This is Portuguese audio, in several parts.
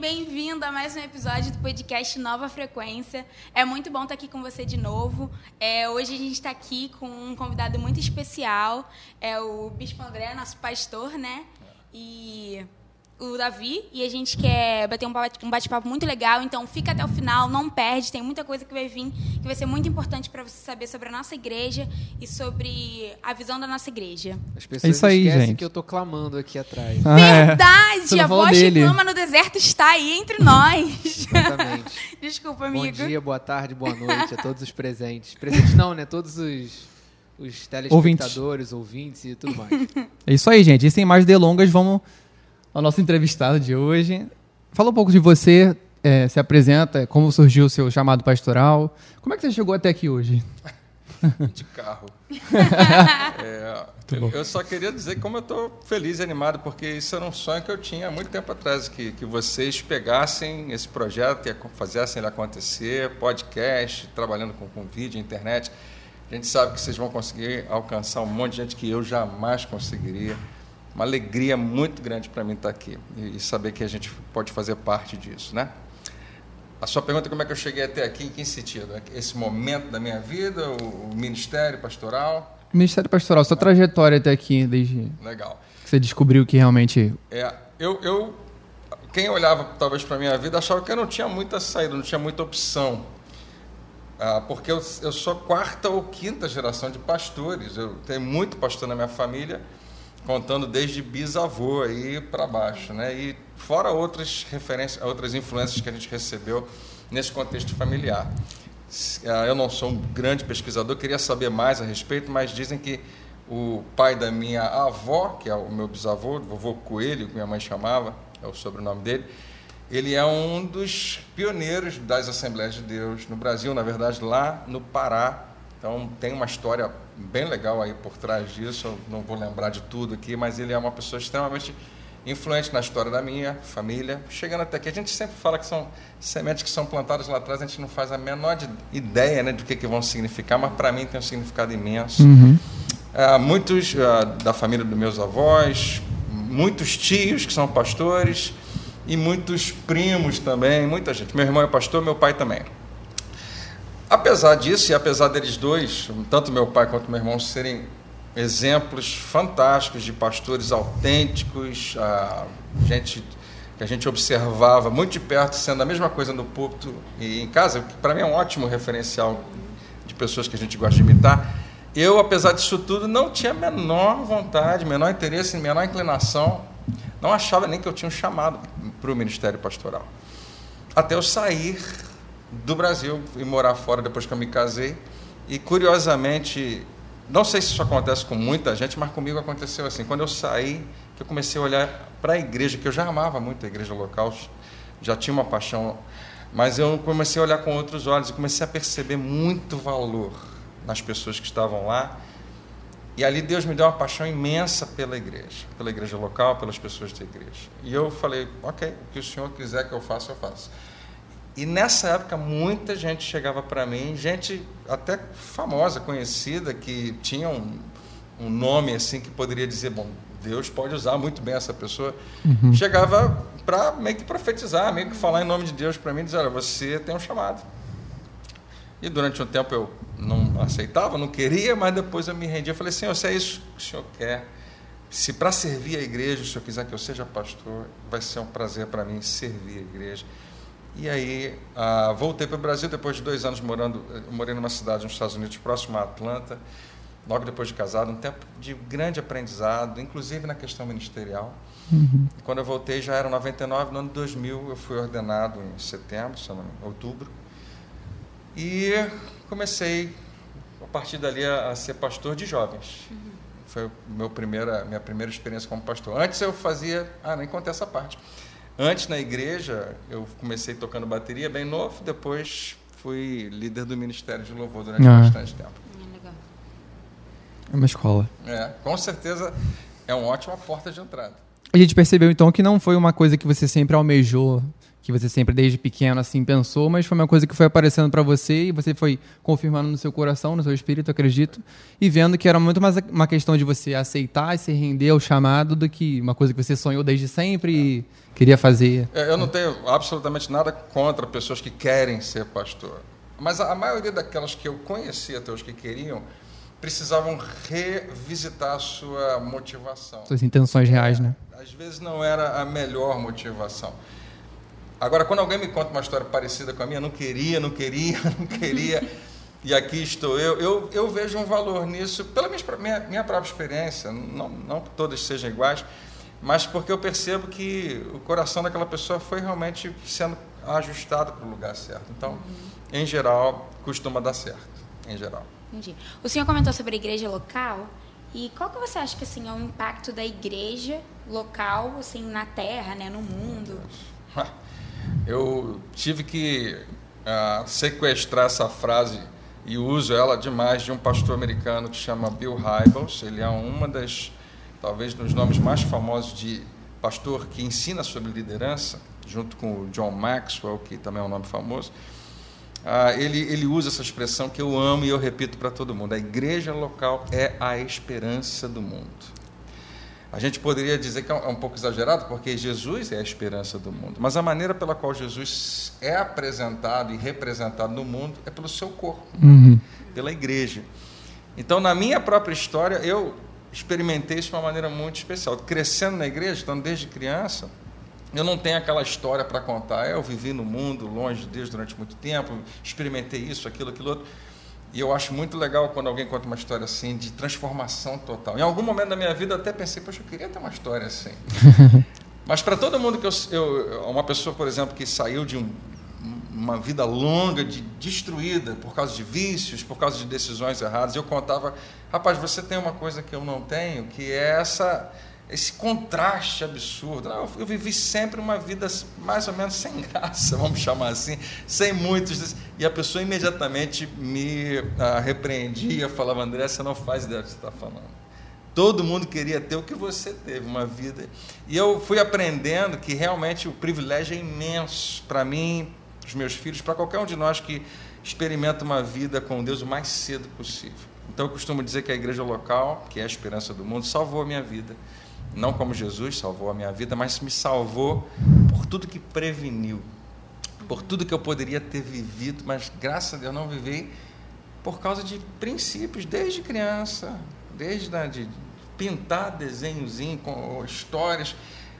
bem-vindo a mais um episódio do podcast Nova Frequência. É muito bom estar aqui com você de novo. É, hoje a gente está aqui com um convidado muito especial, é o Bispo André, nosso pastor, né? E o Davi e a gente quer bater um bate-papo muito legal, então fica até o final, não perde, tem muita coisa que vai vir que vai ser muito importante para você saber sobre a nossa igreja e sobre a visão da nossa igreja. As pessoas é isso aí, esquecem gente. que eu tô clamando aqui atrás. Ah, é. Verdade! É. A voz dele. que clama no deserto está aí entre nós. Exatamente. Desculpa, amigo. Bom dia, boa tarde, boa noite a todos os presentes. Presentes não, né? Todos os os telespectadores, ouvintes. ouvintes e tudo mais. É isso aí, gente. E sem mais delongas, vamos ao nosso entrevistado de hoje. Fala um pouco de você, é, se apresenta, como surgiu o seu chamado pastoral. Como é que você chegou até aqui hoje? De carro. é, eu, eu, só queria dizer como eu estou feliz e animado, porque isso era um sonho que eu tinha há muito tempo atrás, que, que vocês pegassem esse projeto e fizessem ele acontecer, podcast, trabalhando com, com vídeo, internet. A gente sabe que vocês vão conseguir alcançar um monte de gente que eu jamais conseguiria uma alegria muito grande para mim estar aqui e saber que a gente pode fazer parte disso, né? A sua pergunta é como é que eu cheguei até aqui, em que sentido? Esse momento da minha vida, o, ministério pastoral? Ministério pastoral, sua trajetória até aqui, desde Legal. que você descobriu que realmente... É, eu, eu quem olhava talvez para a minha vida achava que eu não tinha muita saída, não tinha muita opção. Ah, porque eu, eu sou quarta ou quinta geração de pastores, eu tenho muito pastor na minha família, contando desde bisavô aí para baixo, né? E fora outras referências, outras influências que a gente recebeu nesse contexto familiar. Ah, eu não sou um grande pesquisador, queria saber mais a respeito, mas dizem que o pai da minha avó, que é o meu bisavô, vovô Coelho, que minha mãe chamava, é o sobrenome dele, ele é um dos pioneiros das Assembleias de Deus no Brasil, na verdade, lá no Pará. Então, tem uma história bem legal aí por trás disso. Eu não vou lembrar de tudo aqui, mas ele é uma pessoa extremamente influente na história da minha família. Chegando até aqui, a gente sempre fala que são sementes que são plantadas lá atrás, a gente não faz a menor ideia né, do que, que vão significar, mas para mim tem um significado imenso. Uhum. É, muitos uh, da família dos meus avós, muitos tios que são pastores e muitos primos também, muita gente. Meu irmão é pastor, meu pai também. Apesar disso, e apesar deles dois, tanto meu pai quanto meu irmão, serem exemplos fantásticos de pastores autênticos, a gente que a gente observava muito de perto, sendo a mesma coisa no púlpito e em casa, que para mim é um ótimo referencial de pessoas que a gente gosta de imitar. Eu, apesar disso tudo, não tinha a menor vontade, menor interesse, menor inclinação, não achava nem que eu tinha um chamado para o ministério pastoral. Até eu sair do Brasil e morar fora depois que eu me casei. E curiosamente, não sei se isso acontece com muita gente, mas comigo aconteceu assim. Quando eu saí, que eu comecei a olhar para a igreja, que eu já amava muito a igreja local, já tinha uma paixão, mas eu comecei a olhar com outros olhos e comecei a perceber muito valor nas pessoas que estavam lá. E ali Deus me deu uma paixão imensa pela igreja, pela igreja local, pelas pessoas da igreja. E eu falei, ok, o que o Senhor quiser que eu faça, eu faço. E nessa época muita gente chegava para mim, gente até famosa, conhecida, que tinha um, um, nome assim que poderia dizer, bom, Deus pode usar muito bem essa pessoa. Uhum. Chegava para meio que profetizar, meio que falar em nome de Deus para mim, dizer, olha, você tem um chamado. E durante um tempo eu não aceitava, não queria, mas depois eu me rendia. Eu falei, Senhor, se é isso que o Senhor quer, se para servir a igreja o Senhor quiser que eu seja pastor, vai ser um prazer para mim servir a igreja. E aí ah, voltei para o Brasil depois de dois anos morando, morei numa cidade nos Estados Unidos próximo a Atlanta, logo depois de casado, um tempo de grande aprendizado, inclusive na questão ministerial. Uhum. Quando eu voltei já era 99, no ano 2000 eu fui ordenado em setembro, se não, outubro, e comecei a partir dali a, a ser pastor de jovens. Uhum. Foi meu primeira, minha primeira experiência como pastor. Antes eu fazia, ah, nem contei essa parte. Antes, na igreja, eu comecei tocando bateria bem novo, depois fui líder do Ministério de Louvor durante ah. bastante tempo. É uma escola. É, com certeza é uma ótima porta de entrada. A gente percebeu então que não foi uma coisa que você sempre almejou que você sempre desde pequeno assim pensou, mas foi uma coisa que foi aparecendo para você e você foi confirmando no seu coração, no seu espírito, acredito, e vendo que era muito mais uma questão de você aceitar e se render ao chamado do que uma coisa que você sonhou desde sempre e queria fazer. É, eu não tenho absolutamente nada contra pessoas que querem ser pastor, mas a maioria daquelas que eu conheci até os que queriam precisavam revisitar a sua motivação. Suas intenções reais, né? Às vezes não era a melhor motivação. Agora, quando alguém me conta uma história parecida com a minha, não queria, não queria, não queria, e aqui estou eu, eu, eu vejo um valor nisso, pela minha, minha, minha própria experiência, não, não que todas sejam iguais, mas porque eu percebo que o coração daquela pessoa foi realmente sendo ajustado para o lugar certo. Então, em geral, costuma dar certo, em geral. Entendi. O senhor comentou sobre a igreja local, e qual que você acha que assim é o impacto da igreja local assim na terra, né, no mundo? Eu tive que uh, sequestrar essa frase e uso ela demais de um pastor americano que chama Bill Hybels. Ele é uma das, talvez, dos nomes mais famosos de pastor que ensina sobre liderança, junto com o John Maxwell, que também é um nome famoso. Uh, ele, ele usa essa expressão que eu amo e eu repito para todo mundo: a igreja local é a esperança do mundo. A gente poderia dizer que é, é um pouco exagerado, porque Jesus é a esperança do mundo. Mas a maneira pela qual Jesus é apresentado e representado no mundo é pelo seu corpo, uhum. pela igreja. Então, na minha própria história, eu experimentei isso de uma maneira muito especial. Crescendo na igreja, então desde criança, eu não tenho aquela história para contar. Eu vivi no mundo, longe de Deus durante muito tempo, experimentei isso, aquilo, aquilo outro. E eu acho muito legal quando alguém conta uma história assim de transformação total. Em algum momento da minha vida eu até pensei, poxa, eu queria ter uma história assim. Mas para todo mundo que eu, eu, uma pessoa, por exemplo, que saiu de um, uma vida longa, de, destruída por causa de vícios, por causa de decisões erradas, eu contava, rapaz, você tem uma coisa que eu não tenho, que é essa esse contraste absurdo. Eu, vivi sempre uma vida mais ou menos sem graça, vamos chamar assim, sem muitos. E a pessoa imediatamente me ah, repreendia, falava: André, você não faz ideia do que você está falando. Todo mundo queria ter o que você teve, uma vida. E eu fui aprendendo que realmente o privilégio é imenso para mim, para os meus filhos, para qualquer um de nós que experimenta uma vida com Deus o mais cedo possível. Então eu costumo dizer que a igreja local, que é a esperança do mundo, salvou a minha vida não como Jesus salvou a minha vida, mas me salvou por tudo que preveniu, por tudo que eu poderia ter vivido, mas graças a Deus não vivi por causa de princípios desde criança, desde né, de pintar desenhozinho com histórias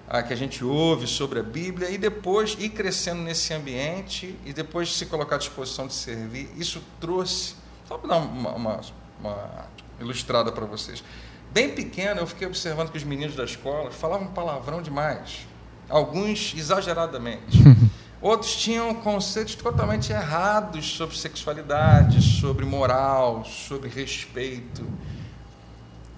ah, que a gente ouve sobre a Bíblia e depois ir crescendo nesse ambiente e depois se colocar à disposição de servir. Isso trouxe, só para dar uma, uma, uma ilustrada para vocês. Bem pequeno, eu fiquei observando que os meninos da escola falavam palavrão demais. Alguns exageradamente. Outros tinham conceitos totalmente errados sobre sexualidade, sobre moral, sobre respeito.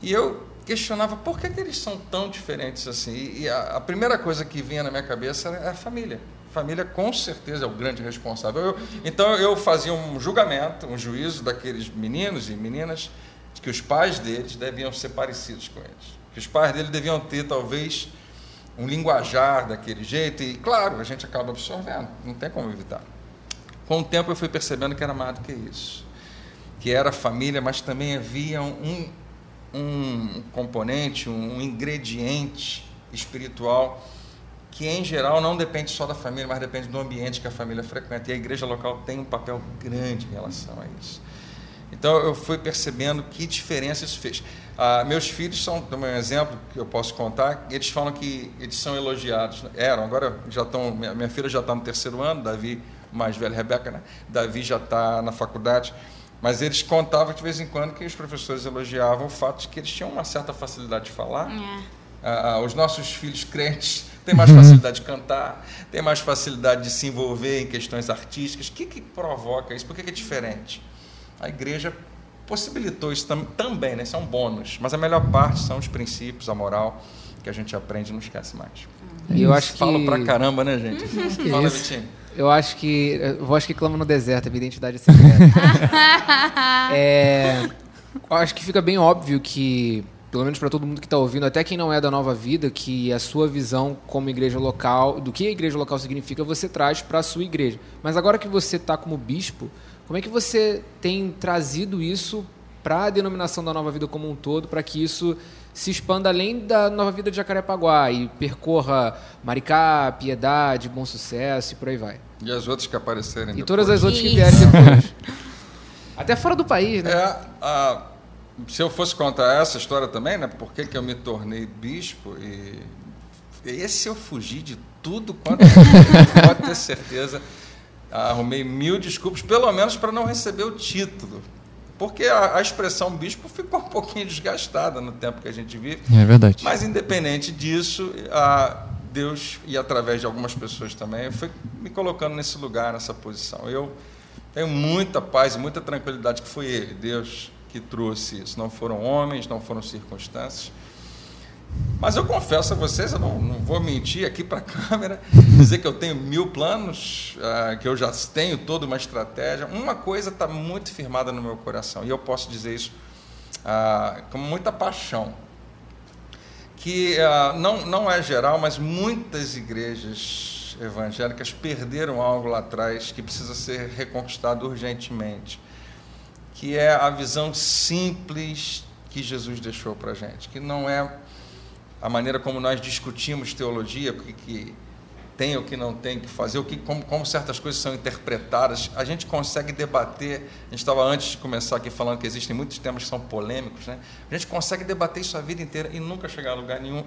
E eu questionava por que, que eles são tão diferentes assim. E a, a, primeira coisa que vinha na minha cabeça era a família. Família, com certeza, é o grande responsável. Eu, então eu fazia um julgamento, um juízo daqueles meninos e meninas que os pais deles deviam ser parecidos com eles. Que os pais deles deviam ter, talvez, um linguajar daquele jeito. E, claro, a gente acaba absorvendo, não tem como evitar. Com o tempo eu fui percebendo que era mais do que isso. Que era família, mas também havia um, um componente, um ingrediente espiritual que em geral não depende só da família, mas depende do ambiente que a família frequenta. E a igreja local tem um papel grande em relação a isso. Então eu fui percebendo que diferença isso fez. Ah, meus filhos são também um exemplo que eu posso contar. Eles falam que eles são elogiados. Eram, agora já estão. Minha, minha filha já está no terceiro ano, Davi, mais velho, Rebeca, né? Davi já está na faculdade. Mas eles contavam de vez em quando que os professores elogiavam o fato de que eles tinham uma certa facilidade de falar. É. Ah, os nossos filhos crentes têm mais facilidade de cantar, têm mais facilidade de se envolver em questões artísticas. O que, que provoca isso? Por que, que é diferente? A igreja possibilitou isso tam, também, né? Isso é um bônus. Mas a melhor parte são os princípios, a moral que a gente aprende e não esquece mais. eu acho que... Falo pra caramba, né, gente? Fala, Vitinho. Eu acho que. Voz que clama no deserto, a minha identidade é secreta. é, eu acho que fica bem óbvio que pelo menos para todo mundo que está ouvindo, até quem não é da Nova Vida, que a sua visão como igreja local, do que a igreja local significa, você traz para a sua igreja. Mas agora que você está como bispo, como é que você tem trazido isso para a denominação da Nova Vida como um todo, para que isso se expanda além da Nova Vida de Jacarepaguá e percorra Maricá, Piedade, Bom Sucesso e por aí vai? E as outras que aparecerem E depois. todas as outras que vierem depois. Até fora do país, né? É, a, se eu fosse contar essa história também, né? Por que, que eu me tornei bispo e esse eu fugi de tudo quanto pode ter certeza. Arrumei mil desculpas, pelo menos para não receber o título. Porque a, a, expressão bispo ficou um pouquinho desgastada no tempo que a gente vive. É verdade. Mas, independente disso, a Deus, e através de algumas pessoas também, foi me colocando nesse lugar, nessa posição. Eu tenho muita paz e muita tranquilidade que foi Ele, Deus, que trouxe isso. Não foram homens, não foram circunstâncias. Mas eu confesso a vocês, eu não, não vou mentir aqui para a câmera, dizer que eu tenho mil planos, uh, que eu já tenho toda uma estratégia. Uma coisa está muito firmada no meu coração, e eu posso dizer isso uh, com muita paixão. Que uh, não, não é geral, mas muitas igrejas evangélicas perderam algo lá atrás que precisa ser reconquistado urgentemente que é a visão simples que Jesus deixou para a gente, que não é a maneira como nós discutimos teologia, o que, que tem, o que não tem que fazer, o que, como, como certas coisas são interpretadas. A gente consegue debater. A gente estava antes de começar aqui falando que existem muitos temas que são polêmicos, né? A gente consegue debater isso a vida inteira e nunca chegar a lugar nenhum.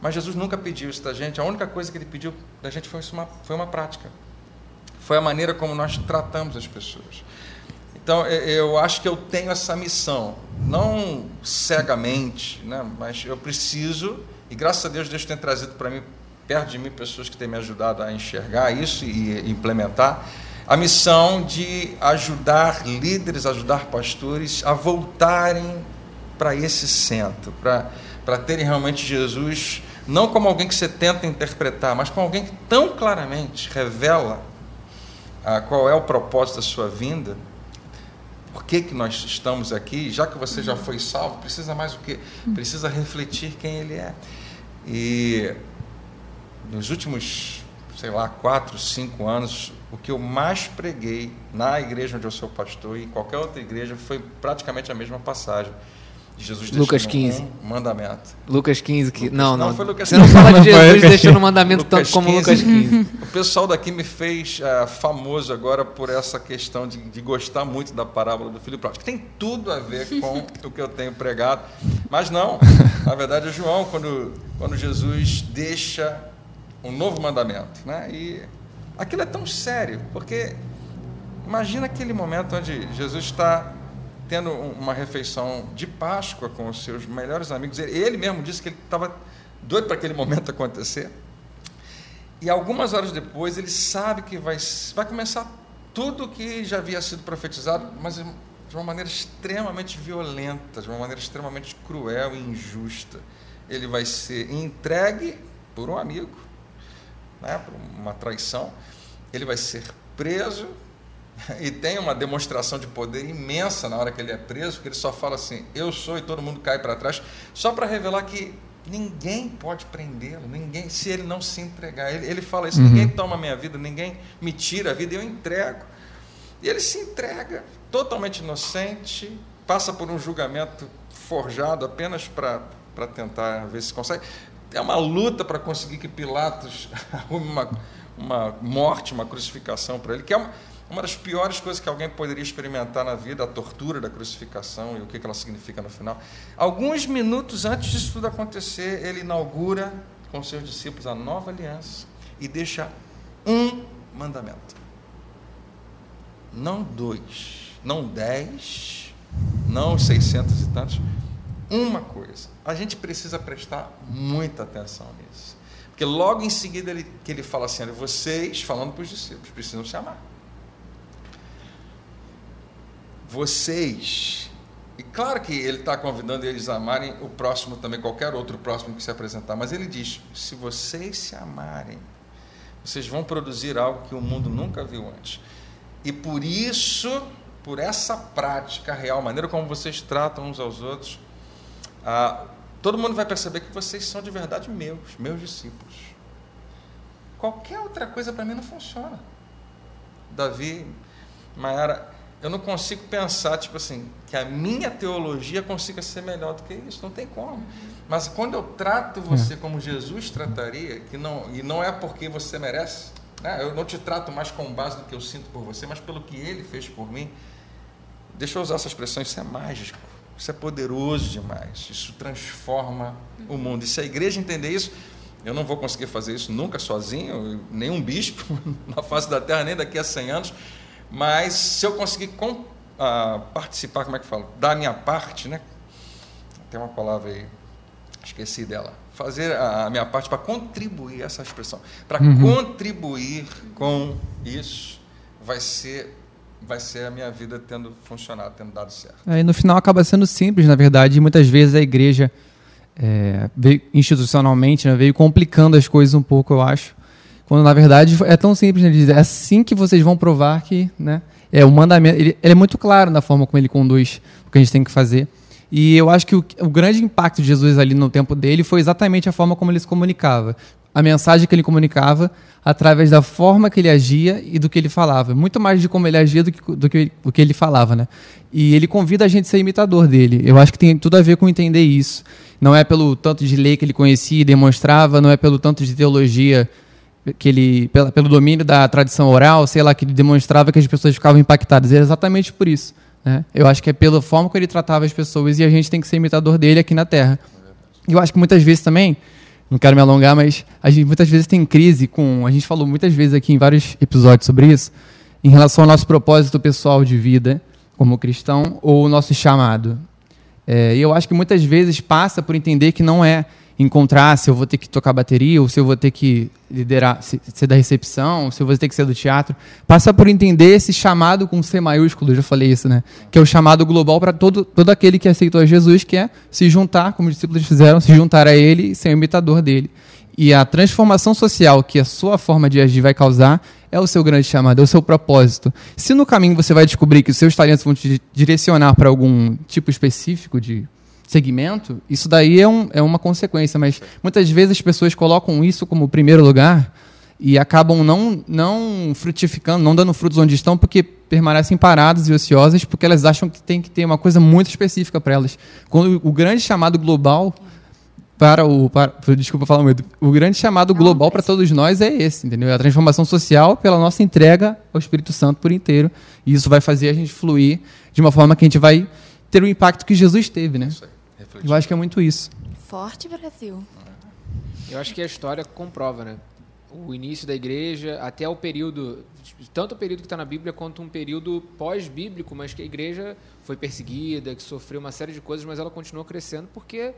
Mas Jesus nunca pediu isso da gente. A única coisa que ele pediu da gente foi uma, foi uma prática. Foi a maneira como nós tratamos as pessoas. Então, eu acho que eu tenho essa missão, não cegamente, né? mas eu preciso, e graças a Deus, Deus tem trazido para mim, perto de mim, pessoas que têm me ajudado a enxergar isso e implementar, a missão de ajudar líderes, ajudar pastores a voltarem para esse centro, para, para terem realmente Jesus, não como alguém que você tenta interpretar, mas como alguém que tão claramente revela ah, qual é o propósito da sua vinda por que, que nós estamos aqui? Já que você já foi salvo, precisa mais o quê? Precisa refletir quem ele é. E nos últimos, sei lá, quatro, cinco anos, o que eu mais preguei na igreja onde eu sou pastor e em qualquer outra igreja foi praticamente a mesma passagem. Jesus Lucas 15. Um mandamento. Lucas 15. Que... Lucas, não, não. não foi Lucas Você não fala de Jesus deixando o mandamento tanto como 15. Lucas 15. O pessoal daqui me fez uh, famoso agora por essa questão de, de, gostar muito da parábola do filho pródigo. Tem tudo a ver com o que eu tenho pregado. Mas não. Na verdade, é João, quando, quando Jesus deixa um novo mandamento. Né? E aquilo é tão sério, porque imagina aquele momento onde Jesus está tendo uma refeição de Páscoa com os seus melhores amigos. Ele mesmo disse que ele estava doido para aquele momento acontecer. E algumas horas depois ele sabe que vai, vai começar tudo o que já havia sido profetizado, mas de uma maneira extremamente violenta, de uma maneira extremamente cruel e injusta. Ele vai ser entregue por um amigo, né, por uma traição. Ele vai ser preso, e tem uma demonstração de poder imensa na hora que ele é preso, que ele só fala assim: eu sou e todo mundo cai para trás, só para revelar que ninguém pode prendê-lo, ninguém, se ele não se entregar. Ele, ele fala isso: uhum. ninguém toma a minha vida, ninguém me tira a vida, eu entrego. E ele se entrega, totalmente inocente, passa por um julgamento forjado apenas para tentar ver se consegue. É uma luta para conseguir que Pilatos arrume uma, uma morte, uma crucificação para ele, que é uma uma das piores coisas que alguém poderia experimentar na vida, a tortura da crucificação e o que ela significa no final. Alguns minutos antes disso tudo acontecer, ele inaugura com seus discípulos a nova aliança e deixa um mandamento. Não dois, não dez, não seiscentos e tantos. Uma coisa. A gente precisa prestar muita atenção nisso. Porque logo em seguida ele, que ele fala assim, vocês, falando para os discípulos, precisam se amar vocês. E claro que ele está convidando eles a amarem o próximo também, qualquer outro próximo que se apresentar, mas ele diz: se vocês se amarem, vocês vão produzir algo que o mundo nunca viu antes. E por isso, por essa prática real, maneira como vocês tratam uns aos outros, ah, todo mundo vai perceber que vocês são de verdade meus, meus discípulos. Qualquer outra coisa para mim não funciona. Davi, Mayara, eu não consigo pensar, tipo assim, que a minha teologia consiga ser melhor do que isso. Não tem como. Mas quando eu trato você como Jesus trataria, que não, e não é porque você merece, né? eu não te trato mais com base no que eu sinto por você, mas pelo que ele fez por mim. Deixa eu usar essa expressão, isso é mágico, isso é poderoso demais, isso transforma o mundo. E se a igreja entender isso, eu não vou conseguir fazer isso nunca sozinho, nenhum bispo na face da terra, nem daqui a 100 anos, mas se eu conseguir com, uh, participar, como é que falo? Da minha parte, né? Tem uma palavra aí, esqueci dela. Fazer a minha parte para contribuir, essa expressão, para uhum. contribuir com isso, vai ser vai ser a minha vida tendo funcionado, tendo dado certo. É, no final acaba sendo simples, na verdade, e muitas vezes a igreja é, veio, institucionalmente né, veio complicando as coisas um pouco, eu acho. Quando na verdade é tão simples, né, dizer, é assim que vocês vão provar que, né, é o mandamento, ele, ele, é muito claro na forma como ele conduz o que a gente tem que fazer. E eu acho que o, o grande impacto de Jesus ali no tempo dele foi exatamente a forma como ele se comunicava a mensagem que ele comunicava através da forma que ele agia e do que ele falava. Muito mais de como ele agia do que, do que, do que ele falava, né? E ele convida a gente a ser imitador dele. Eu acho que tem tudo a ver com entender isso. Não é pelo tanto de lei que ele conhecia e demonstrava, não é pelo tanto de teologia que ele, pelo, pelo domínio da tradição oral, sei lá, que ele demonstrava que as pessoas ficavam impactadas. É exatamente por isso. Né? Eu acho que é pela forma que ele tratava as pessoas e a gente tem que ser imitador dele aqui na Terra. Eu acho que muitas vezes também não quero me alongar, mas a gente muitas vezes tem crise com. A gente falou muitas vezes aqui em vários episódios sobre isso, em relação ao nosso propósito pessoal de vida como cristão ou o nosso chamado. É, e eu acho que muitas vezes passa por entender que não é encontrar se eu vou ter que tocar bateria ou se eu vou ter que liderar, ser da recepção, se eu vou ter que ser do teatro. Passa por entender esse chamado com C maiúsculo, já falei isso, né? Que é o chamado global para todo, todo aquele que aceitou a Jesus, que é se juntar, como os discípulos fizeram, se juntar a ele e ser imitador dele. E a transformação social que a sua forma de agir vai causar é o seu grande chamado, é o seu propósito. Se no caminho você vai descobrir que os seus talentos vão te direcionar para algum tipo específico de segmento, isso daí é, um, é uma consequência, mas muitas vezes as pessoas colocam isso como primeiro lugar e acabam não, não frutificando, não dando frutos onde estão, porque permanecem paradas e ociosas, porque elas acham que tem que ter uma coisa muito específica para elas. Quando o grande chamado global para o para, desculpa falar muito, o grande chamado global para todos nós é esse, entendeu? É a transformação social pela nossa entrega ao Espírito Santo por inteiro, e isso vai fazer a gente fluir de uma forma que a gente vai ter o impacto que Jesus teve, né? Isso aí refletir. Eu acho que é muito isso. Forte Brasil. Eu acho que a história comprova, né? O início da igreja, até o período, tanto o período que está na Bíblia quanto um período pós-bíblico, mas que a igreja foi perseguida, que sofreu uma série de coisas, mas ela continuou crescendo porque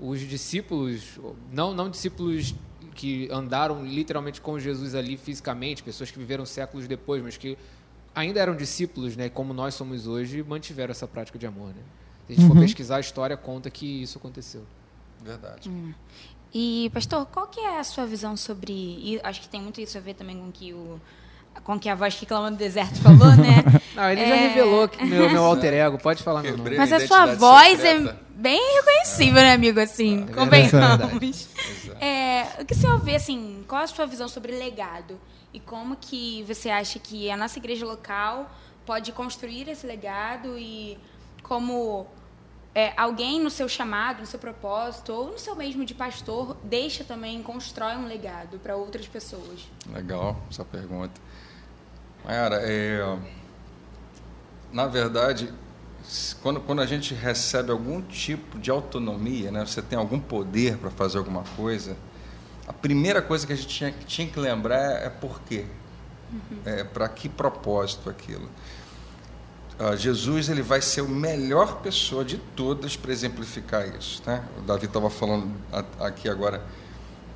os discípulos, não, não discípulos que andaram literalmente com Jesus ali fisicamente, pessoas que viveram séculos depois, mas que ainda eram discípulos, né, como nós somos hoje, mantiveram essa prática de amor. Né? Se a gente uhum. for pesquisar a história, conta que isso aconteceu. Verdade. Hum. E, pastor, qual que é a sua visão sobre... E acho que tem muito isso a ver também com que o com que a voz que clama no deserto falou, né? Não, ele é... já revelou que meu, meu alter ego, pode falar meu nome. Mas a sua voz é secreta. é bem reconhecível, é. né, amigo? Assim, é, convenhamos. É, o que o senhor vê, assim, qual a sua visão sobre legado? E como que você acha que a nossa igreja local pode construir esse legado e como é, alguém no seu chamado, no seu propósito, ou no seu mesmo de pastor, deixa também, constrói um legado para outras pessoas? Legal essa pergunta. Mayara, é, na verdade, quando, quando a gente recebe algum tipo de autonomia, né, você tem algum poder para fazer alguma coisa, a primeira coisa que a gente tinha, tinha que lembrar é por quê. Uhum. É, para que propósito aquilo. Uh, Jesus ele vai ser a melhor pessoa de todas para exemplificar isso. Né? O Davi estava falando aqui agora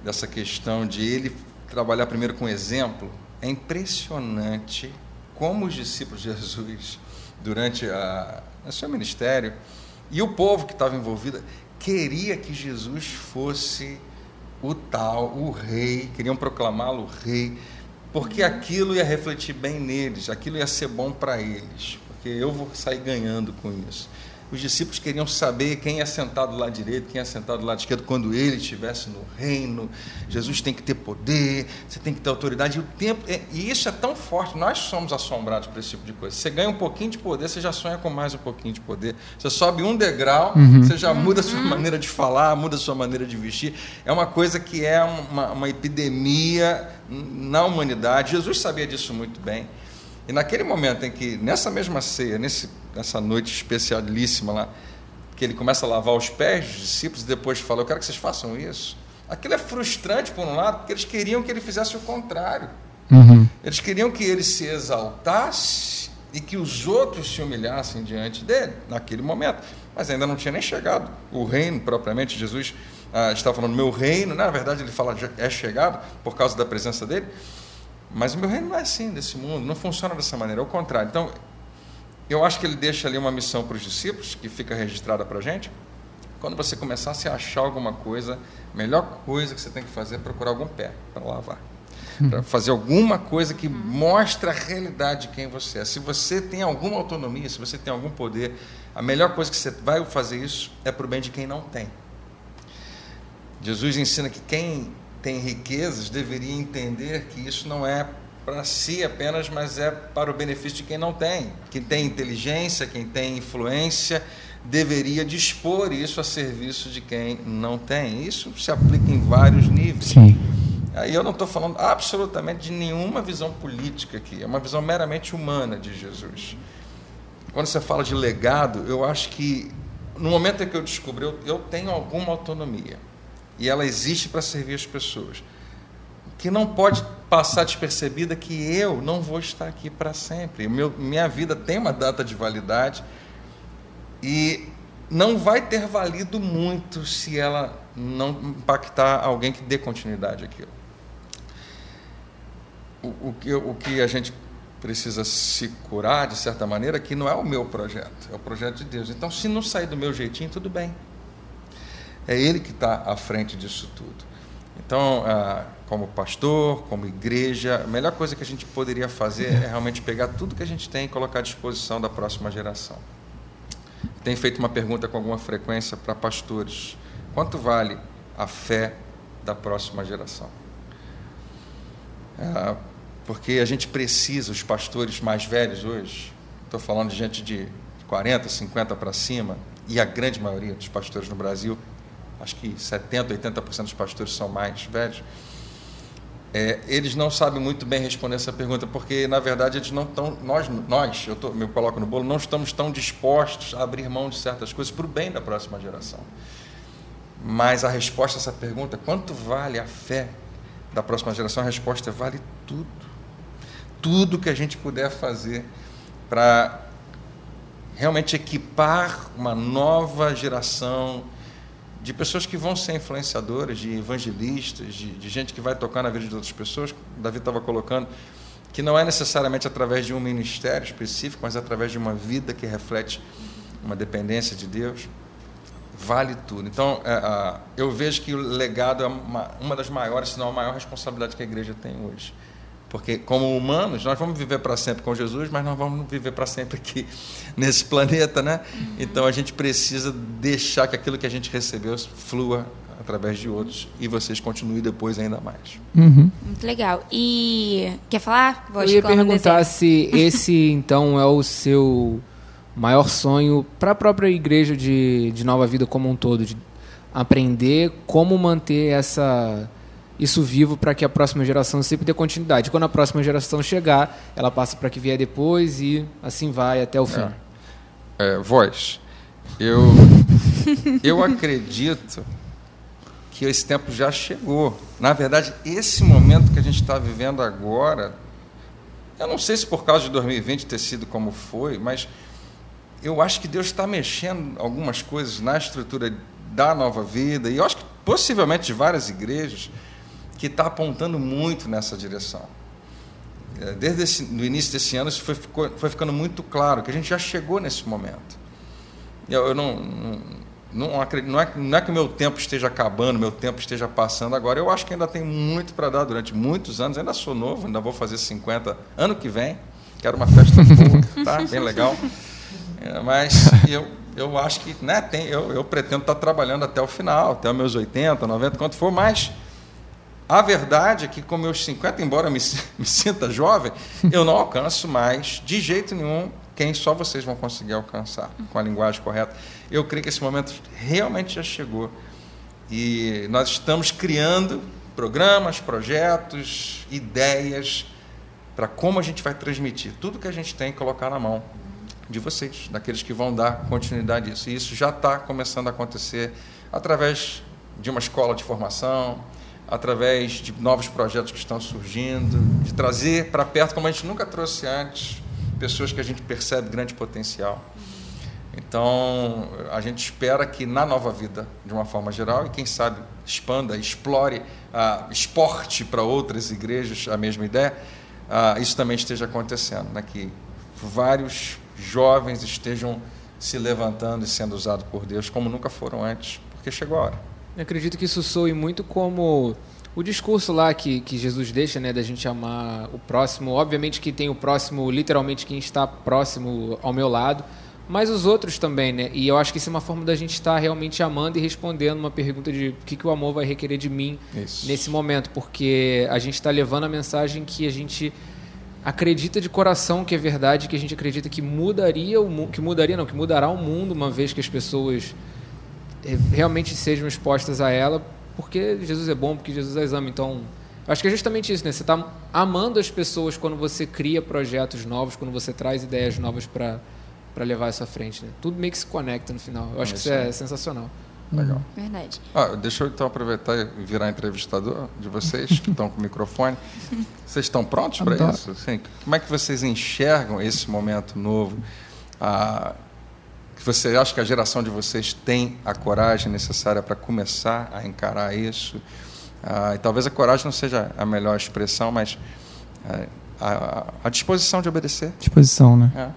dessa questão de ele trabalhar primeiro com exemplo. É impressionante como os discípulos de Jesus, durante o seu ministério, e o povo que estava envolvido, queria que Jesus fosse o tal, o rei, queriam proclamá-lo rei, porque aquilo ia refletir bem neles, aquilo ia ser bom para eles porque eu vou sair ganhando com isso. os discípulos queriam saber quem é sentado do lado direito, quem é sentado do lado esquerdo quando ele estivesse no reino. Jesus tem que ter poder, você tem que ter autoridade. E, o tempo, é, e isso é tão forte, nós somos assombrados por esse tipo de coisa. Você ganha um pouquinho de poder, você já sonha com mais um pouquinho de poder. Você sobe um degrau, uhum. você já muda a sua maneira de falar, muda a sua maneira de vestir. É uma coisa que é uma, uma epidemia na humanidade. Jesus sabia disso muito bem. E naquele momento em que, nessa mesma ceia, nesse, nessa noite especialíssima lá, que ele começa a lavar os pés dos discípulos e depois fala: Eu quero que vocês façam isso. Aquilo é frustrante, por um lado, porque eles queriam que ele fizesse o contrário. Uhum. Eles queriam que ele se exaltasse e que os outros se humilhassem diante dele, naquele momento. Mas ainda não tinha nem chegado o reino propriamente. Jesus ah, estava falando: Meu reino, na verdade, ele fala: É chegado por causa da presença dele. Mas o meu reino não é assim desse mundo, não funciona dessa maneira, é o contrário. Então, eu acho que ele deixa ali uma missão para os discípulos, que fica registrada para a gente. Quando você começar a se achar alguma coisa, a melhor coisa que você tem que fazer é procurar algum pé para lavar. Para fazer alguma coisa que mostre a realidade de quem você é. Se você tem alguma autonomia, se você tem algum poder, a melhor coisa que você vai fazer isso é para o bem de quem não tem. Jesus ensina que quem tem riquezas deveria entender que isso não é para si apenas, mas é para o benefício de quem não tem. Quem tem inteligência, quem tem influência, deveria dispor isso a serviço de quem não tem. Isso se aplica em vários níveis. Sim. Aí eu não estou falando absolutamente de nenhuma visão política aqui, é uma visão meramente humana de Jesus. Quando você fala de legado, eu acho que no momento em que eu descobri, eu, eu tenho alguma autonomia e ela existe para servir as pessoas. Que não pode passar despercebida que eu não vou estar aqui para sempre. Meu, minha vida tem uma data de validade e não vai ter valido muito se ela não impactar alguém que dê continuidade àquilo. O, o, que, o que a gente precisa se curar, de certa maneira, é que não é o meu projeto, é o projeto de Deus. Então, se não sair do meu jeitinho, tudo bem. É Ele que está à frente disso tudo. Então, ah, como pastor, como igreja, a melhor coisa que a gente poderia fazer é realmente pegar tudo que a gente tem e colocar à disposição da próxima geração. Tenho feito uma pergunta com alguma frequência para pastores: quanto vale a fé da próxima geração? É, porque a gente precisa, os pastores mais velhos hoje, estou falando de gente de 40, 50 para cima, e a grande maioria dos pastores no Brasil acho que 70%, 80% dos pastores são mais velhos, é, eles não sabem muito bem responder essa pergunta, porque, na verdade, eles não estão, nós, nós eu tô, me coloco no bolo, não estamos tão dispostos a abrir mão de certas coisas para o bem da próxima geração. Mas a resposta a essa pergunta, quanto vale a fé da próxima geração? A resposta é vale tudo. Tudo que a gente puder fazer para realmente equipar uma nova geração de pessoas que vão ser influenciadoras, de evangelistas, de, de gente que vai tocar na vida de outras pessoas. O Davi estava colocando que não é necessariamente através de um ministério específico, mas através de uma vida que reflete uma dependência de Deus. Vale tudo. Então, é, eu vejo que o legado é uma, uma das maiores, se não a maior responsabilidade que a igreja tem hoje. Porque, como humanos, nós vamos viver para sempre com Jesus, mas nós vamos viver para sempre aqui nesse planeta, né? Uhum. Então a gente precisa deixar que aquilo que a gente recebeu flua através de outros e vocês continuem depois ainda mais. Uhum. Muito legal. E quer falar? Vou Eu ia perguntar se esse então é o seu maior sonho para a própria igreja de, de Nova Vida como um todo, de aprender como manter essa isso vivo para que a próxima geração sempre dê continuidade. Quando a próxima geração chegar, ela passa para que vier depois e assim vai até o fim. É, é, voz, eu, eu acredito que esse tempo já chegou. Na verdade, esse momento que a gente está vivendo agora, eu não sei se por causa de 2020 ter sido como foi, mas eu acho que Deus está mexendo algumas coisas na estrutura da nova vida, e eu acho que possivelmente de várias igrejas que está apontando muito nessa direção. É, desde o início desse ano, isso foi, foi, ficando muito claro, que a gente já chegou nesse momento. Eu, eu não, não, não, acredito, não, é, não é que o meu tempo esteja acabando, meu tempo esteja passando agora. Eu acho que ainda tem muito para dar durante muitos anos. Ainda sou novo, ainda vou fazer 50 ano que vem. Quero uma festa boa, tá? bem legal. É, mas eu eu acho que né, tem, eu, eu pretendo estar trabalhando até o final, até os meus 80, 90, quanto for, mas a verdade é que com meus 50, embora me, me sinta jovem, eu não alcanço mais de jeito nenhum quem só vocês vão conseguir alcançar com a linguagem correta. Eu creio que esse momento realmente já chegou. E nós estamos criando programas, projetos, ideias para como a gente vai transmitir tudo que a gente tem e colocar na mão de vocês, daqueles que vão dar continuidade a isso. E isso já está começando a acontecer através de uma escola de formação, através de novos projetos que estão surgindo, de trazer para perto, como a gente nunca trouxe antes, pessoas que a gente percebe grande potencial. Então, a gente espera que na nova vida, de uma forma geral, e quem sabe expanda, explore, uh, esporte para outras igrejas a mesma ideia, uh, isso também esteja acontecendo, né? que vários jovens estejam se levantando e sendo usados por Deus como nunca foram antes, porque chegou a hora. Eu acredito que isso soe muito como o discurso lá que, que Jesus deixa, né, da gente amar o próximo. Obviamente que tem o próximo, literalmente quem está próximo ao meu lado, mas os outros também, né? E eu acho que isso é uma forma da gente estar realmente amando e respondendo uma pergunta de o que, que o amor vai requerer de mim isso. nesse momento, porque a gente está levando a mensagem que a gente acredita de coração que é verdade, que a gente acredita que mudaria o mundo, que mudaria não, que mudará o mundo uma vez que as pessoas realmente sejam expostas a ela, porque Jesus é bom, porque Jesus as ama. Então, acho que é justamente isso, né? Você está amando as pessoas quando você cria projetos novos, quando você traz ideias novas para para levar isso à frente. Né? Tudo meio que se conecta no final. Eu acho é que isso é sensacional. Legal. Verdade. Ah, deixa eu então aproveitar e virar entrevistador de vocês que estão com o microfone. Vocês estão prontos para isso? Assim, como é que vocês enxergam esse momento novo? Ah, que você acha que a geração de vocês tem a coragem necessária para começar a encarar isso? Ah, e talvez a coragem não seja a melhor expressão, mas ah, a, a, disposição de obedecer. Disposição, né? É.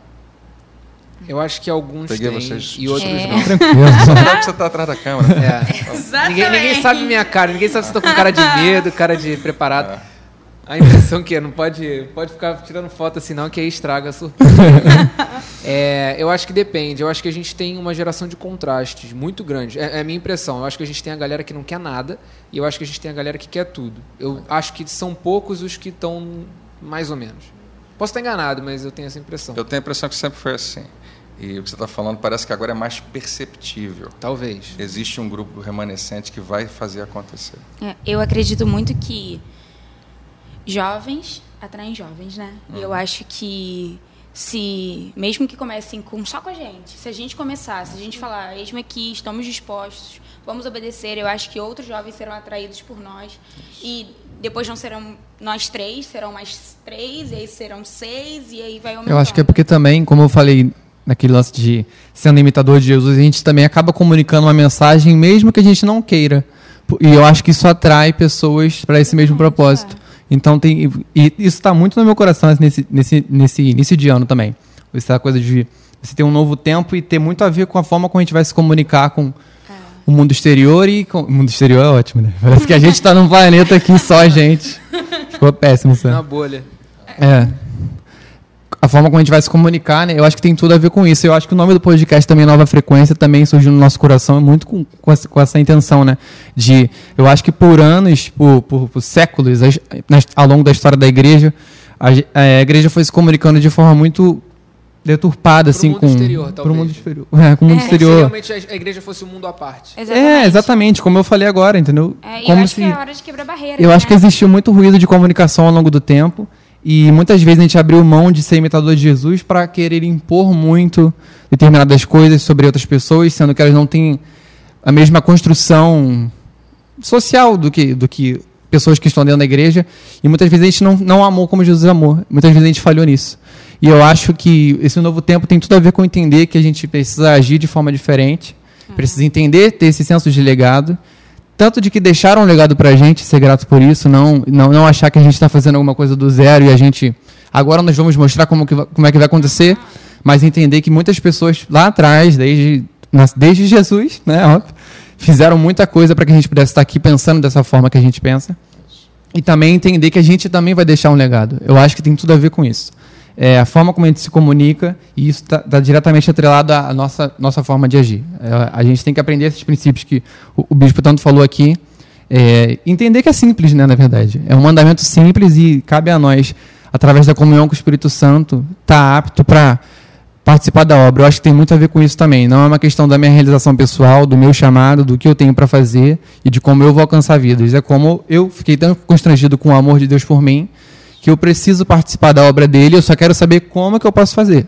Eu acho que alguns Peguei têm vocês. e outros é. não. Tranquilo. Só que você está atrás da câmera. É. ninguém, ninguém sabe minha cara, ninguém sabe se estou com cara de medo, cara de preparado. É. A impressão que é, não pode, pode ficar tirando foto assim não, que aí estraga a surpresa. é, eu acho que depende. Eu acho que a gente tem uma geração de contrastes muito grande. É, é, a minha impressão. Eu acho que a gente tem a galera que não quer nada e eu acho que a gente tem a galera que quer tudo. Eu acho que são poucos os que estão mais ou menos. Posso estar enganado, mas eu tenho essa impressão. Eu tenho a impressão que sempre foi assim. E o que você está falando parece que agora é mais perceptível. Talvez. Existe um grupo remanescente que vai fazer acontecer. É, eu acredito muito que jovens atraem jovens, né? Uhum. E eu uhum. acho que se, mesmo que comecem com, só com a gente, se a gente começar, se a gente falar, eis aqui, estamos dispostos, vamos obedecer, eu acho que outros jovens serão atraídos por nós. E depois não serão nós três, serão mais três, e aí serão seis, e aí vai aumentando. Eu acho que é porque também, como eu falei naquele lance de sendo imitador de Jesus, a gente também acaba comunicando uma mensagem, mesmo que a gente não queira. E eu acho que isso atrai pessoas para esse mesmo propósito. Então tem e isso está muito no meu coração nesse nesse nesse início de ano também. Essa coisa de você ter um novo tempo e ter muito a ver com a forma como a gente vai se comunicar com é. o mundo exterior e com, o mundo exterior é ótimo, né? Parece que a gente está num planeta aqui só a gente. Ficou péssimo isso. Na bolha. É a forma como a gente vai se comunicar, né? Eu acho que tem tudo a ver com isso. Eu acho que o nome do podcast também, Nova Frequência, também surgiu no nosso coração muito com, com, essa, com essa, intenção, né? De, eu acho que por anos, por, por, por séculos, ao longo da história da igreja, a, a, igreja foi se comunicando de forma muito deturpada, pro assim, mundo com exterior, para o mundo exterior. É, com o mundo é. exterior. realmente a igreja fosse um mundo à parte. Exatamente. É, exatamente, como eu falei agora, entendeu? É, como eu acho se... que é hora de quebrar barreiras. Eu né? acho que existiu muito ruído de comunicação ao longo do tempo. E muitas vezes a gente abriu mão de ser imitador de Jesus para querer impor muito determinadas coisas sobre outras pessoas, sendo que elas não têm a mesma construção social do que, do que pessoas que estão dentro da igreja. E muitas vezes a gente não, não amou como Jesus amou. Muitas vezes a gente falhou nisso. E eu acho que esse novo tempo tem tudo a ver com entender que a gente precisa agir de forma diferente, uhum. precisa entender, ter esse senso de legado tanto de que deixaram um legado para a gente, ser grato por isso, não, não, não achar que a gente está fazendo alguma coisa do zero e a gente. Agora nós vamos mostrar como, que, como é que vai acontecer, mas entender que muitas pessoas lá atrás, desde, desde Jesus, né, óbvio, fizeram muita coisa para que a gente pudesse estar aqui pensando dessa forma que a gente pensa. E também entender que a gente também vai deixar um legado. Eu acho que tem tudo a ver com isso. É, a forma como a gente se comunica, e isso está tá diretamente atrelado à nossa, nossa forma de agir. É, a gente tem que aprender esses princípios que o, o bispo tanto falou aqui, é, entender que é simples, né, na verdade. É um mandamento simples e cabe a nós, através da comunhão com o Espírito Santo, estar tá apto para participar da obra. Eu acho que tem muito a ver com isso também. Não é uma questão da minha realização pessoal, do meu chamado, do que eu tenho para fazer e de como eu vou alcançar vidas. É como eu fiquei tão constrangido com o amor de Deus por mim que eu preciso participar da obra dele. Eu só quero saber como é que eu posso fazer.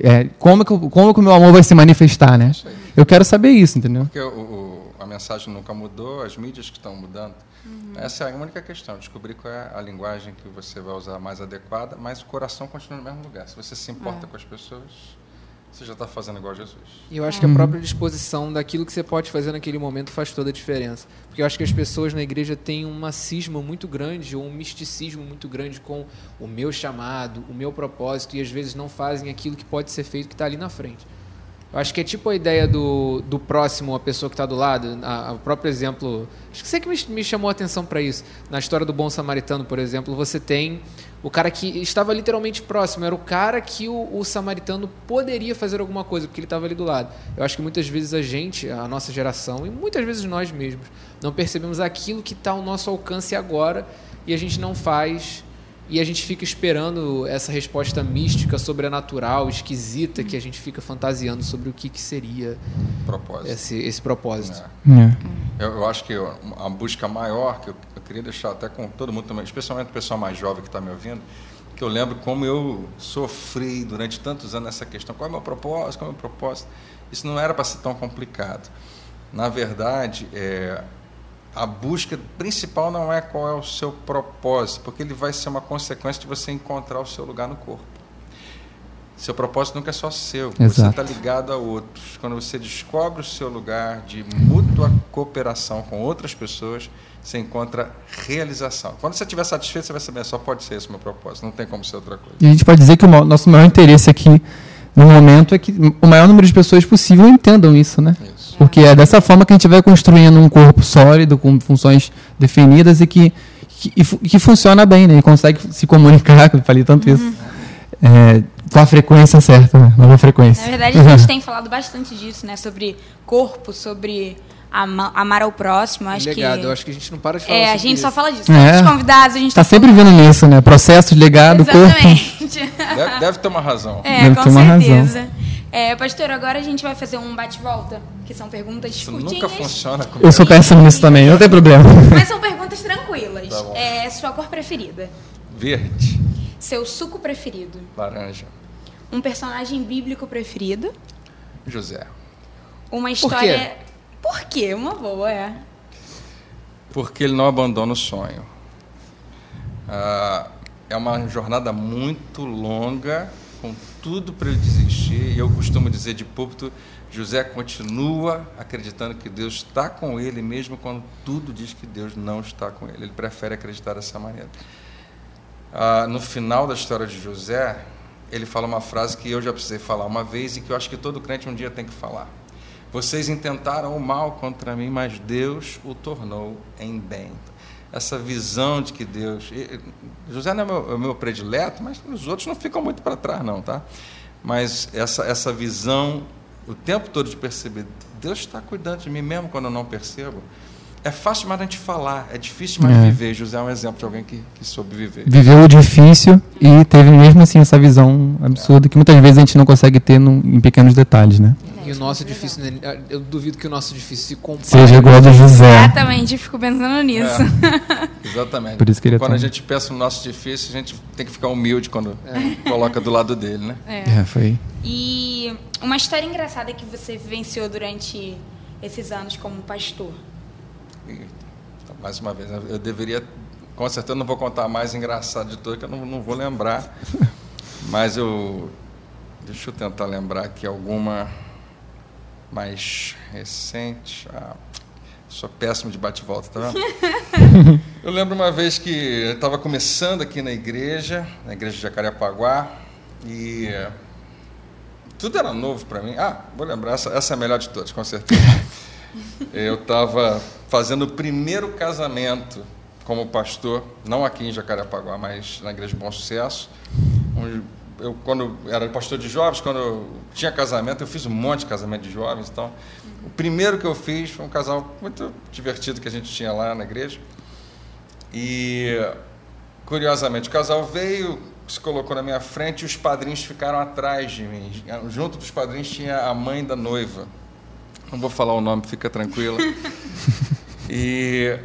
É, como, que, como que o meu amor vai se manifestar, né? Eu quero saber isso, entendeu? Porque o, o, a mensagem nunca mudou, as mídias que estão mudando. Uhum. Essa é a única questão, descobrir qual é a linguagem que você vai usar mais adequada, mas o coração continua no mesmo lugar. Se você se importa é. com as pessoas, você já está fazendo igual a Jesus. E eu acho que a própria disposição daquilo que você pode fazer naquele momento faz toda a diferença. Porque eu acho que as pessoas na igreja têm uma cisma muito grande, ou um misticismo muito grande com o meu chamado, o meu propósito, e às vezes não fazem aquilo que pode ser feito que está ali na frente. Eu acho que é tipo a ideia do, do próximo, a pessoa que está do lado. A, a, o próprio exemplo. Acho que você que me, me chamou a atenção para isso. Na história do bom samaritano, por exemplo, você tem o cara que estava literalmente próximo. Era o cara que o, o samaritano poderia fazer alguma coisa, porque ele estava ali do lado. Eu acho que muitas vezes a gente, a nossa geração, e muitas vezes nós mesmos, não percebemos aquilo que está ao nosso alcance agora e a gente não faz e a gente fica esperando essa resposta mística, sobrenatural, esquisita, que a gente fica fantasiando sobre o que, que seria propósito. Esse, esse propósito. É. É. Eu, eu, acho que a busca maior, que eu, eu, queria deixar até com todo mundo também, especialmente o pessoal mais jovem que está me ouvindo, que eu lembro como eu sofri durante tantos anos essa questão: qual é o meu propósito? Qual é o meu propósito? Isso não era para ser tão complicado. Na verdade, é, a busca principal não é qual é o seu propósito, porque ele vai ser uma consequência de você encontrar o seu lugar no corpo. Seu propósito nunca é só seu, Exato. você está ligado a outros. Quando você descobre o seu lugar de mútua cooperação com outras pessoas, você encontra realização. Quando você estiver satisfeito, você vai saber, só pode ser esse o meu propósito, não tem como ser outra coisa. E a gente pode dizer que o nosso maior interesse aqui no momento é que o maior número de pessoas possível entendam isso, né? Isso. Porque é dessa forma que a gente vai construindo um corpo sólido, com funções definidas e que, que, que funciona bem, né? E consegue se comunicar, eu falei tanto isso, uhum. é, com a frequência certa, né? nova frequência. Na verdade, a gente tem falado bastante disso, né? Sobre corpo, sobre amar ao próximo. Acho legado, que... eu acho que a gente não para de falar É, a gente isso. só fala disso. É. Os convidados, a gente está tá sempre vendo nisso, né? Processo, legado, Exatamente. corpo. Deve, deve ter uma razão. É, deve com ter uma certeza. razão. É, pastor, agora a gente vai fazer um bate-volta, que são perguntas Isso curtinhas. nunca funciona comigo. Eu sou péssimo nisso também, não tem problema. Mas são perguntas tranquilas. Tá é, sua cor preferida? Verde. Seu suco preferido? Laranja. Um personagem bíblico preferido? José. Uma história. Por quê? Por quê? Uma boa, é. Porque ele não abandona o sonho. Ah, é uma jornada muito longa, com tudo para ele desistir. E eu costumo dizer de púlpito: José continua acreditando que Deus está com ele, mesmo quando tudo diz que Deus não está com ele. Ele prefere acreditar dessa maneira. Ah, no final da história de José, ele fala uma frase que eu já precisei falar uma vez e que eu acho que todo crente um dia tem que falar. Vocês intentaram o mal contra mim, mas Deus o tornou em bem. Essa visão de que Deus. José não é meu, é meu predileto, mas os outros não ficam muito para trás, não, tá? Mas essa, essa visão, o tempo todo de perceber, Deus está cuidando de mim mesmo quando eu não percebo. É fácil demais a gente falar, é difícil demais é. viver. José é um exemplo de alguém que, que soube viver. Viveu o difícil e teve mesmo assim essa visão absurda é. que muitas vezes a gente não consegue ter no, em pequenos detalhes, né? E o nosso difícil, né? eu duvido que o nosso difícil se compare. Seja igual ao do José. Exatamente, fico pensando nisso. É, exatamente. Por isso que ele é quando tão... a gente pensa no nosso difícil, a gente tem que ficar humilde quando é. coloca do lado dele, né? É. foi. E uma história engraçada que você vivenciou durante esses anos como pastor? mais uma vez, eu deveria, com certeza não vou contar mais engraçado de tudo, que eu não, não vou lembrar. Mas eu, deixa eu tentar lembrar aqui alguma mais recente. Ah, sou péssimo de bate-volta, tá vendo? eu lembro uma vez que eu estava começando aqui na igreja, na igreja de Jacarepaguá, e tudo era novo para mim. Ah, vou lembrar, essa, essa é a melhor de todas, com certeza. Eu estava fazendo o primeiro casamento como pastor, não aqui em Jacarepaguá, mas na Igreja de Bom Sucesso. um- eu quando era pastor de jovens, quando tinha casamento, eu fiz um monte de casamento de jovens. Então, o primeiro que eu fiz foi um casal muito divertido que a gente tinha lá na igreja. E curiosamente, o casal veio, se colocou na minha frente e os padrinhos ficaram atrás de mim. Junto dos padrinhos tinha a mãe da noiva. Não vou falar o nome, fica tranquila. E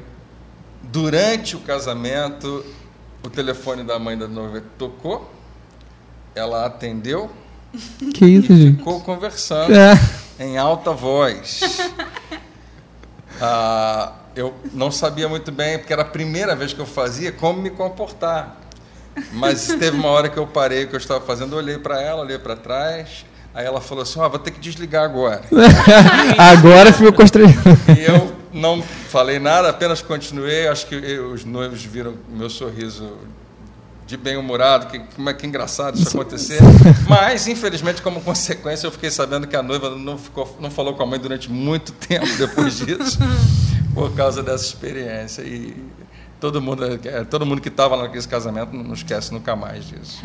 durante o casamento, o telefone da mãe da noiva tocou, ela atendeu Que isso, e gente? ficou conversando É. em alta voz. Ah, eu não sabia muito bem, porque era a primeira vez que eu fazia, como me comportar. Mas teve uma hora que eu parei o que eu estava fazendo, olhei para ela, olhei para trás, aí ela falou assim: Ó, vou ter que desligar agora. Agora ficou constrangido. E eu não falei nada, apenas continuei. Acho que os noivos viram o meu sorriso de bem-humorado, que como é que engraçado isso acontecer. Mas, infelizmente, como consequência, eu fiquei sabendo que a noiva não, ficou, não falou com a mãe durante muito tempo depois disso, por causa dessa experiência. E todo mundo, é, todo mundo que estava naquele casamento não esquece nunca mais disso.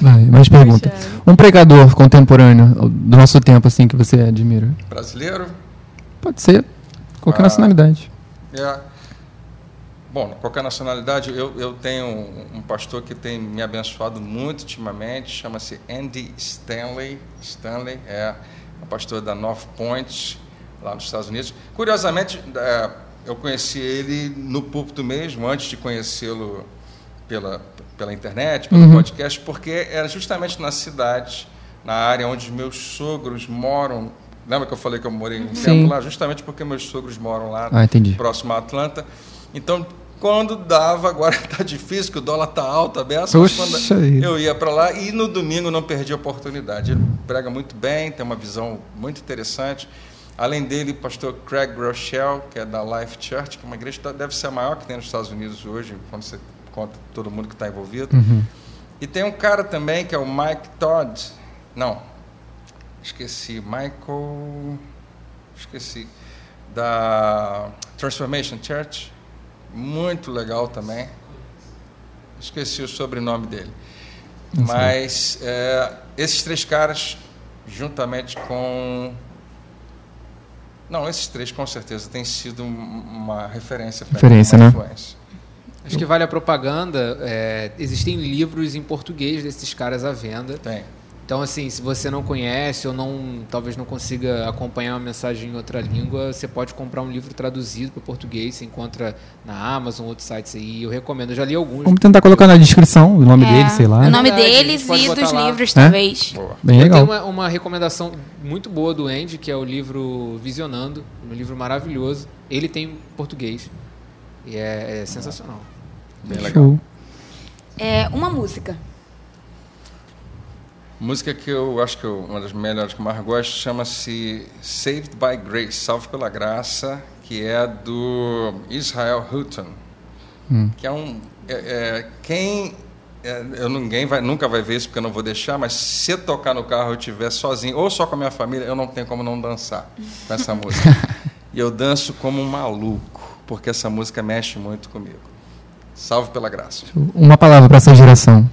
Vai, mais pergunta. Um pregador contemporâneo do nosso tempo, assim, que você admira. Brasileiro? Pode ser. Qualquer Ah. nacionalidade. É. Bom, qualquer nacionalidade, eu, eu tenho um, pastor que tem me abençoado muito ultimamente, chama-se Andy Stanley. Stanley é um pastor da North Point, lá nos Estados Unidos. Curiosamente, é, eu conheci ele no púlpito mesmo, antes de conhecê-lo pela, pela internet, pelo Uhum. podcast, porque era justamente na cidade, na área onde meus sogros moram. Lembra que eu falei que eu morei um tempo lá? Justamente porque meus sogros moram lá Ah, próximo a Atlanta. Então, quando dava, agora está difícil, que o dólar está alto, aberto, vida. eu ia para lá e no domingo não perdi a oportunidade. Ele prega muito bem, tem uma visão muito interessante. Além dele, pastor Craig Rochelle, que é da Life Church, que é uma igreja que deve ser a maior que tem nos Estados Unidos hoje, quando você conta todo mundo que está envolvido. Uhum. E tem um cara também que é o Mike Todd. Não, esqueci. Michael. Esqueci. Da Transformation Church. Muito legal também. Esqueci o sobrenome dele. Mas é, esses três caras, juntamente com. Não, esses três com certeza têm sido um- uma referência para Referência, mim, uma né? influência. Acho que vale a propaganda. é, existem livros em português desses caras à venda. Tem. Então, assim, se você não conhece ou não, talvez não consiga acompanhar uma mensagem em outra língua, você pode comprar um livro traduzido para português. Você encontra na Amazon, outros sites aí. Eu recomendo. Eu já li alguns. Vamos tentar colocar na descrição o nome É, dele, sei lá. O nome Verdade, a deles e dos lá. livros, É? talvez. Boa. Bem Eu legal. tenho uma, uma recomendação muito boa do Andy, que é o livro Visionando, um livro maravilhoso. Ele tem em português. E é, é sensacional. Bem legal. Show. É, uma música. Música que eu acho que eu, uma das melhores que eu mais gosto chama-se Saved by Grace, Salvo pela Graça, que é do Israel Houghton, Hum. que é um é, é, quem é, eu ninguém vai nunca vai ver isso porque eu não vou deixar, mas se eu tocar no carro eu estiver sozinho ou só com a minha família, eu não tenho como não dançar com essa música. e eu danço como um maluco, porque essa música mexe muito comigo. Salvo pela Graça. Uma palavra para essa geração.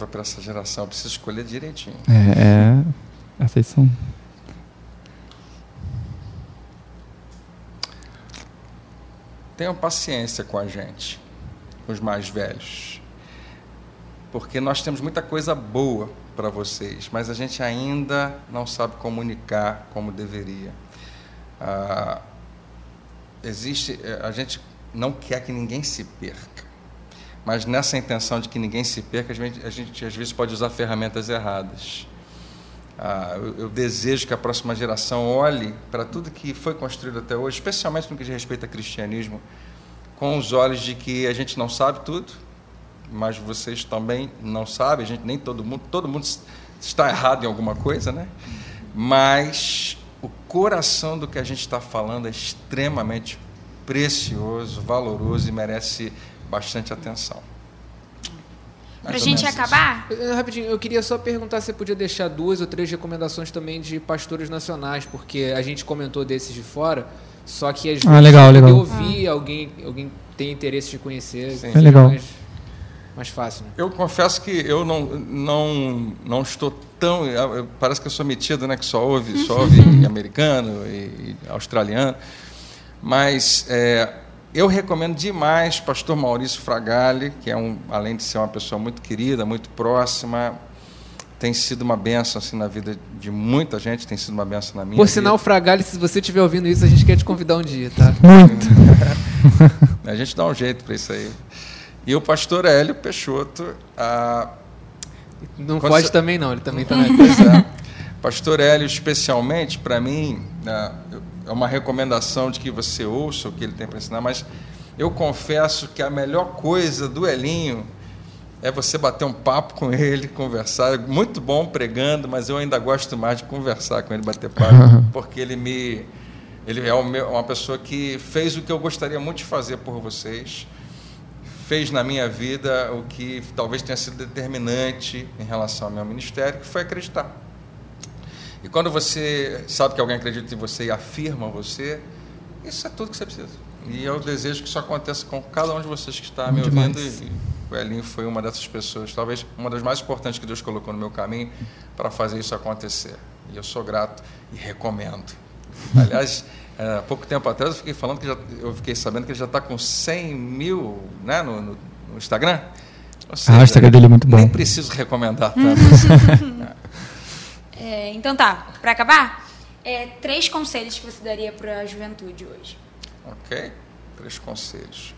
Palavra para essa geração, eu preciso escolher direitinho. É, é essas são. Tenham paciência com a gente, os mais velhos. Porque nós temos muita coisa boa para vocês, mas a gente ainda não sabe comunicar como deveria. Ah, existe, eh, a gente não quer que ninguém se perca, mas nessa intenção de que ninguém se perca, a gente, a gente às vezes pode usar ferramentas erradas. Ah, eu, eu desejo que a próxima geração olhe para tudo que foi construído até hoje, especialmente no que diz respeito ao cristianismo, com os olhos de que a gente não sabe tudo, mas vocês também não sabem, a gente nem todo mundo, todo mundo está errado em alguma coisa, né? Mas o coração do que a gente está falando é extremamente precioso, valoroso e merece bastante atenção. Mais ou gente isso. acabar, Eh, Rapidinho, eu queria só perguntar se você podia deixar duas ou três recomendações também de pastores nacionais, porque a gente comentou desses de fora, só que às Ah, vezes legal, eu legal. ouvir alguém, alguém tem interesse de conhecer. Sim. É legal. mas mais fácil, né? Eu confesso que eu não, não, não estou tão. Parece que eu sou metido, né? Que só ouve, só ouve americano e, e australiano. Mas é, eu recomendo demais Pastor Maurício Fragali, que é um, além de ser uma pessoa muito querida, muito próxima, tem sido uma benção assim, na vida de muita gente, tem sido uma benção na minha Por vida. sinal, Fragali, se você estiver ouvindo isso, a gente quer te convidar um dia, tá? Muito. A gente dá um jeito para isso aí. E o pastor Hélio Peixoto, ah, Não pode você- também não, ele também tá na é. Pastor Hélio, especialmente, para mim, né, é uma recomendação de que você ouça o que ele tem para ensinar, mas eu confesso que a melhor coisa do Elinho é você bater um papo com ele, conversar. Muito bom pregando, mas eu ainda gosto mais de conversar com ele, bater papo, porque ele me. Ele é uma pessoa que fez o que eu gostaria muito de fazer por vocês fez na minha vida o que talvez tenha sido determinante em relação ao meu ministério, que foi acreditar. E quando você sabe que alguém acredita em você e afirma você, isso é tudo que você precisa. E eu desejo que isso aconteça com cada um de vocês que está me ouvindo. E o Elinho foi uma dessas pessoas, talvez uma das mais importantes que Deus colocou no meu caminho para fazer isso acontecer. E eu sou grato e recomendo. Aliás, é, há pouco tempo atrás eu fiquei falando que já, eu fiquei sabendo que ele já está com 100 mil né, no, no- no Instagram. Ou Ah, o Instagram dele é muito Nem bom. preciso recomendar tanto. É, então tá, para acabar, é, três conselhos que você daria para a juventude hoje. Ok? Três conselhos.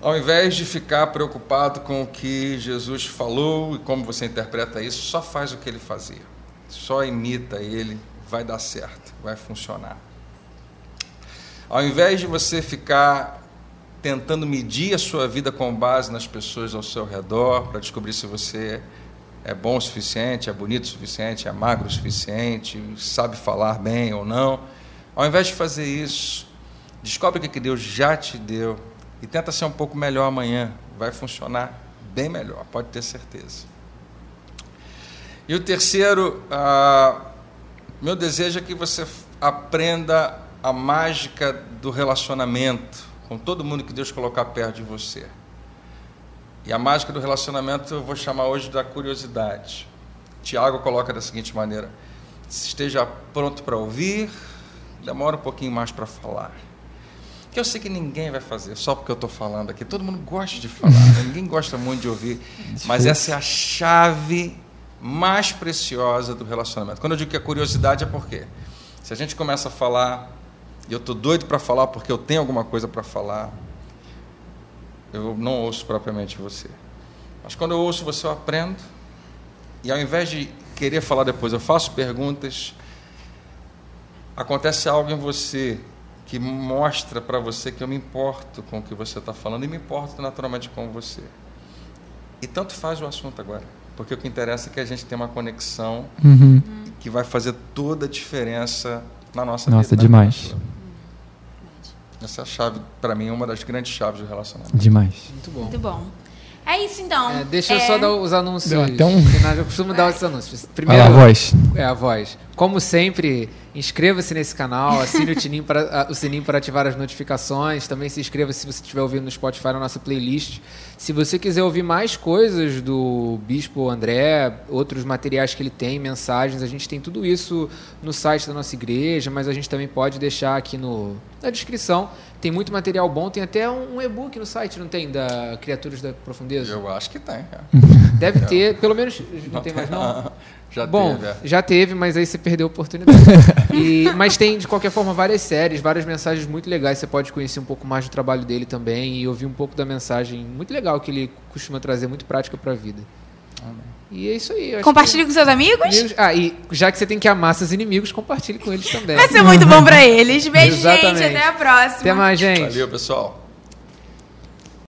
Ao invés de ficar preocupado com o que Jesus falou e como você interpreta isso, só faz o que ele fazia. Só imita ele, vai dar certo, vai funcionar. Ao invés de você ficar tentando medir a sua vida com base nas pessoas ao seu redor para descobrir se você é bom o suficiente, é bonito o suficiente, é magro o suficiente, sabe falar bem ou não, ao invés de fazer isso, descobre o que Deus já te deu e tenta ser um pouco melhor amanhã. Vai funcionar bem melhor, pode ter certeza. E o terceiro, ah, meu desejo é que você aprenda a mágica do relacionamento com todo mundo que Deus colocar perto de você. E a mágica do relacionamento eu vou chamar hoje da curiosidade. Tiago coloca da seguinte maneira: esteja pronto para ouvir, demora um pouquinho mais para falar. Que eu sei que ninguém vai fazer, só porque eu estou falando aqui. Todo mundo gosta de falar, né? ninguém gosta muito de ouvir. Mas essa é a chave mais preciosa do relacionamento. Quando eu digo que a curiosidade é porque se a gente começa a falar e eu estou doido para falar porque eu tenho alguma coisa para falar, eu não ouço propriamente você. Mas quando eu ouço você, eu aprendo. E ao invés de querer falar depois, eu faço perguntas. Acontece algo em você que mostra para você que eu me importo com o que você está falando e me importo naturalmente com você. E tanto faz o assunto agora, porque o que interessa é que a gente tenha uma conexão Uhum. que vai fazer toda a diferença na nossa Nossa, vida. demais. Essa é a chave, para mim, é uma das grandes chaves do relacionamento. Demais. Muito bom. Muito bom. É isso então. É, deixa eu É, só dar os anúncios. Deu até um-. Eu costumo dar os anúncios. Primeiro, lá, voz. É a voz. Como sempre, inscreva-se nesse canal, assine o, sininho para, a- o sininho para ativar as notificações. Também se inscreva se você estiver ouvindo no Spotify na nossa playlist. Se você quiser ouvir mais coisas do Bispo André, outros materiais que ele tem, mensagens, a gente tem tudo isso no site da nossa igreja, mas a gente também pode deixar aqui no, na descrição. Tem muito material bom, tem até um, um e-book no site, não tem? Da Criaturas da Profundeza? Eu acho que tem. é. Deve ter, pelo menos. Não tem mais não? Já Bom, teve. é. já teve, mas aí você perdeu a oportunidade. E- mas tem, de qualquer forma, várias séries, várias mensagens muito legais. Você pode conhecer um pouco mais do trabalho dele também e ouvir um pouco da mensagem muito legal que ele costuma trazer, muito prática para a vida. E é isso aí. Compartilhe com seus amigos. que- Amigos- Ah, e já que você tem que amar seus inimigos, compartilhe com eles também. Vai ser muito bom pra eles. Beijo, gente. Exatamente. Até a próxima. Até mais, gente. Valeu, pessoal.